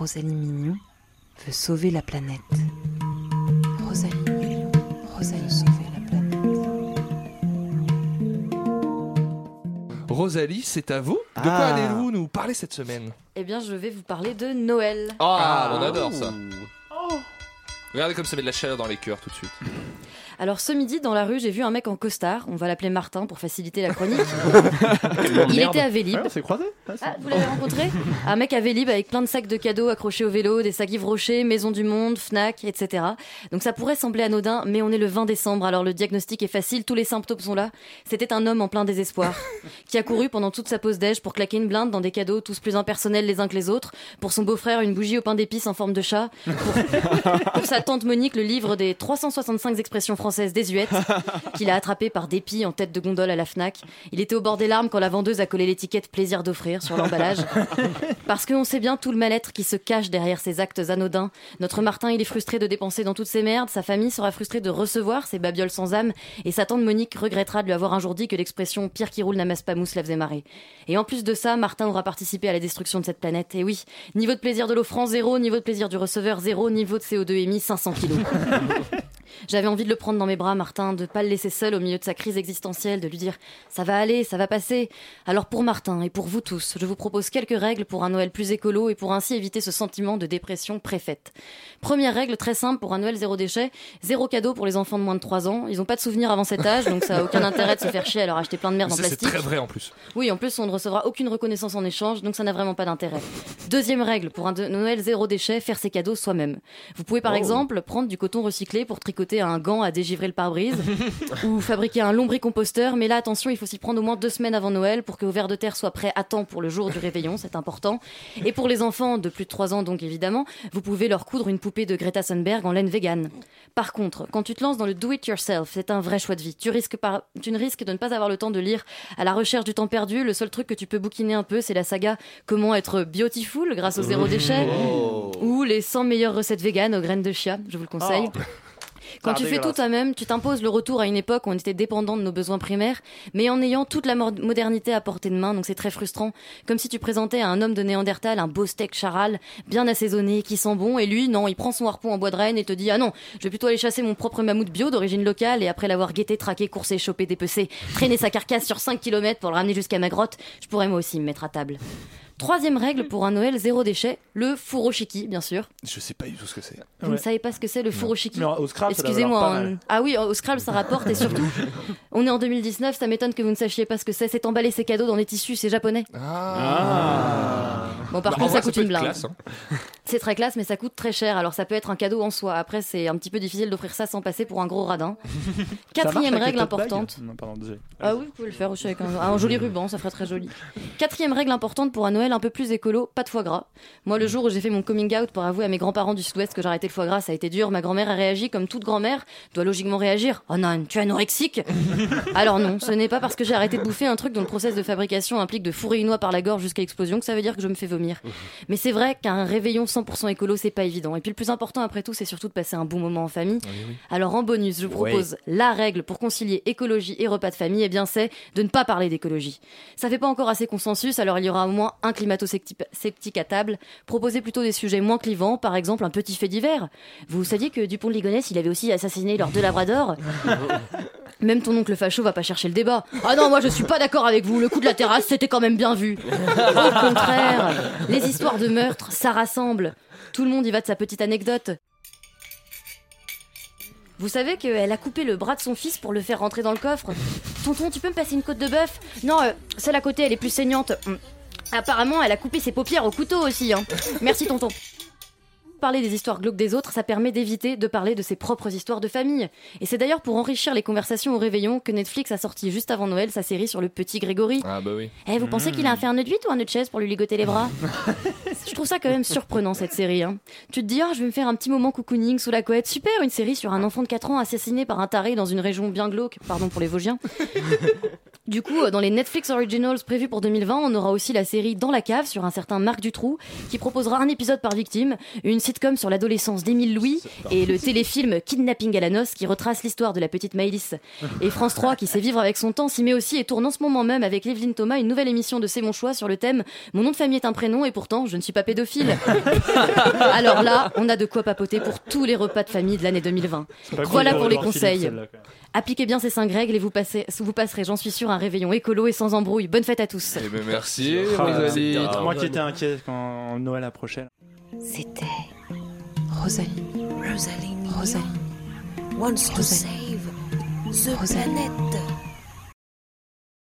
Rosalie Mignon veut sauver la planète. Rosalie Mignon, Rosalie veut sauver la planète. Rosalie, c'est à vous. De quoi Ah. allez-vous nous parler cette semaine Eh bien, je vais vous parler de Noël. Ah, on adore ça. Regardez comme ça met de la chaleur dans les cœurs tout de suite. Alors, ce midi, dans la rue, j'ai vu un mec en costard. On va l'appeler Martin pour faciliter la chronique. Il était à Vélib. Ouais, on s'est. Ouais, c'est- Ah, vous l'avez rencontré Un mec à Vélib avec plein de sacs de cadeaux accrochés au vélo, des sacs Yves Rocher, Maison du Monde, Fnac, etc. Donc ça pourrait sembler anodin, mais on est le 20 décembre, alors le diagnostic est facile, tous les symptômes sont là. C'était un homme en plein désespoir, qui a couru pendant toute sa pause déj pour claquer une blinde dans des cadeaux tous plus impersonnels les uns que les autres. Pour son beau-frère, une bougie au pain d'épices en forme de chat. Pour, pour sa tante Monique, le livre des 365 expressions françaises désuètes, qu'il a attrapé par dépit en tête de gondole à la Fnac. Il était au bord des larmes quand la vendeuse a collé l'étiquette plaisir d'offrir sur l'emballage. Parce qu'on sait bien tout le mal-être qui se cache derrière ces actes anodins. Notre Martin, il est frustré de dépenser dans toutes ces merdes, sa famille sera frustrée de recevoir ces babioles sans âme, et sa tante Monique regrettera de lui avoir un jour dit que l'expression pire qui roule n'amasse pas mousse la faisait marrer. Et en plus de ça, Martin aura participé à la destruction de cette planète. Et oui, niveau de plaisir de l'offrant, zéro, niveau de plaisir du receveur, zéro, niveau de CO2 émis, 500 kilos. J'avais envie de le prendre dans mes bras, Martin, de pas le laisser seul au milieu de sa crise existentielle, de lui dire ça va aller, ça va passer. Alors pour Martin et pour vous tous, je vous propose quelques règles pour un Noël plus écolo et pour ainsi éviter ce sentiment de dépression préfète. Première règle très simple pour un Noël zéro déchet, zéro cadeau pour les enfants de moins de 3 ans. Ils ont pas de souvenirs avant cet âge, donc ça a aucun intérêt de se faire chier à leur acheter plein de merde en ça, c'est plastique. très vrai en plus. Oui, en plus, on ne recevra aucune reconnaissance en échange, donc ça n'a vraiment pas d'intérêt. Deuxième règle, pour un Noël zéro déchet, faire ses cadeaux soi-même. Vous pouvez par exemple prendre du coton recyclé pour tricoter un gant à dégivrer le pare-brise, ou fabriquer un lombricomposteur, mais là, attention, il faut s'y prendre au moins deux semaines avant Noël pour que vos vers de terre soient prêts à temps pour le jour du réveillon, c'est important. Et pour les enfants de plus de 3 ans, donc évidemment, vous pouvez leur coudre une poupée de Greta Thunberg en laine vegan. Par contre, quand tu te lances dans le do-it-yourself, c'est un vrai choix de vie. Tu, risques par... tu ne risques de ne pas avoir le temps de lire à la recherche du temps perdu. Le seul truc que tu peux bouquiner un peu, c'est la saga Comment être beautiful grâce au zéro déchet ou les 100 meilleures recettes véganes aux graines de chia. Je vous le conseille. Quand Ah, tu fais tout toi-même, tu t'imposes le retour à une époque où on était dépendant de nos besoins primaires, mais en ayant toute la mo- modernité à portée de main, donc c'est très frustrant. Comme si tu présentais à un homme de Néandertal un beau steak charal, bien assaisonné, qui sent bon, et lui, non, il prend son harpon en bois de renne et te dit, ah non, je vais plutôt aller chasser mon propre mammouth bio d'origine locale, et après l'avoir guetté, traqué, coursé, chopé, dépecé, traîner sa carcasse sur 5 km pour le ramener jusqu'à ma grotte, je pourrais moi aussi me mettre à table. Troisième règle pour un Noël zéro déchet, le furoshiki, bien sûr. Je sais pas du tout ce que c'est. Vous Ouais. ne savez pas ce que c'est le furoshiki Mais au Scrabble, ça doit Excusez-moi. mal. Ah oui, au Scrabble, ça rapporte et surtout, on est en 2019, ça m'étonne que vous ne sachiez pas ce que c'est. C'est emballer ses cadeaux dans des tissus, c'est japonais. Ah. Bon, par Bah, contre, vrai, ça coûte une blinde. classe, hein. C'est très classe, mais ça coûte très cher. Alors, ça peut être un cadeau en soi. Après, c'est un petit peu difficile d'offrir ça sans passer pour un gros radin. Quatrième règle importante. Non, pardon, désolé. Ah oui, vous pouvez le faire aussi avec un, un joli ruban, ça ferait très joli. Quatrième règle importante pour un Noël un peu plus écolo, pas de foie gras. Moi, le jour où j'ai fait mon coming out pour avouer à mes grands-parents du Sud-Ouest que j'arrêtais le foie gras, ça a été dur. Ma grand-mère a réagi comme toute grand-mère doit logiquement réagir. Oh non, tu es anorexique Alors non, ce n'est pas parce que j'ai arrêté de bouffer un truc dont le process de fabrication implique de fourrer une noix par la gorge jusqu'à explosion que ça veut dire que je me fais vomir. Mais c'est vrai qu'un réveillon 100% écolo, c'est pas évident. Et puis le plus important après tout, c'est surtout de passer un bon moment en famille. Alors en bonus, je vous propose la règle pour concilier écologie et repas de famille, et bien c'est de ne pas parler d'écologie. Ça fait pas encore assez consensus, alors il y aura au moins un climato-sceptique à table. Proposez plutôt des sujets moins clivants, par exemple un petit fait divers. Vous saviez que Dupont de Ligonnès, il avait aussi assassiné leurs deux labradors Même ton oncle facho va pas chercher le débat. Ah non, moi je suis pas d'accord avec vous, le coup de la terrasse c'était quand même bien vu. Au contraire, les histoires de meurtre, ça rassemble. Tout le monde y va de sa petite anecdote. Vous savez qu'elle a coupé le bras de son fils pour le faire rentrer dans le coffre Tonton, tu peux me passer une côte de bœuf? Non, euh, celle à côté, elle est plus saignante. Hum. Apparemment, elle a coupé ses paupières au couteau aussi. Hein. Merci, tonton. Parler des histoires glauques des autres, ça permet d'éviter de parler de ses propres histoires de famille. Et c'est d'ailleurs pour enrichir les conversations au réveillon que Netflix a sorti juste avant Noël sa série sur le petit Grégory. Ah bah oui. Eh, vous pensez qu'il a fait un nœud de 8 ou un nœud de chaise pour lui ligoter les bras? Je trouve ça quand même surprenant cette série. hein. Tu te dis, oh, je vais me faire un petit moment cocooning sous la couette. Super, une série sur un enfant de 4 ans assassiné par un taré dans une région bien glauque. Pardon pour les Vosgiens. Du coup, euh, dans les Netflix Originals prévus pour 2020, on aura aussi la série Dans la cave sur un certain Marc Dutroux qui proposera un épisode par victime, une sitcom sur l'adolescence d'Émile Louis et le téléfilm Kidnapping à la noce qui retrace l'histoire de la petite Maëlys. Et France 3 qui sait vivre avec son temps s'y met aussi et tourne en ce moment même avec Evelyne Thomas une nouvelle émission de C'est mon choix sur le thème Mon nom de famille est un prénom et pourtant je ne suis suis pas pédophile. Alors là, on a de quoi papoter pour tous les repas de famille de l'année 2020. Voilà pour les conseils. Appliquez bien ces cinq règles et vous, passez, vous passerez, j'en suis sûr, un réveillon écolo et sans embrouille. Bonne fête à tous. Eh ben, merci, Ah, Rosalie. c'était- Moi qui étais inquiet quand Noël approchait. C'était Rosalie. Rosaline Rosalie. wants to Rosalie. save the Rosalie. planet.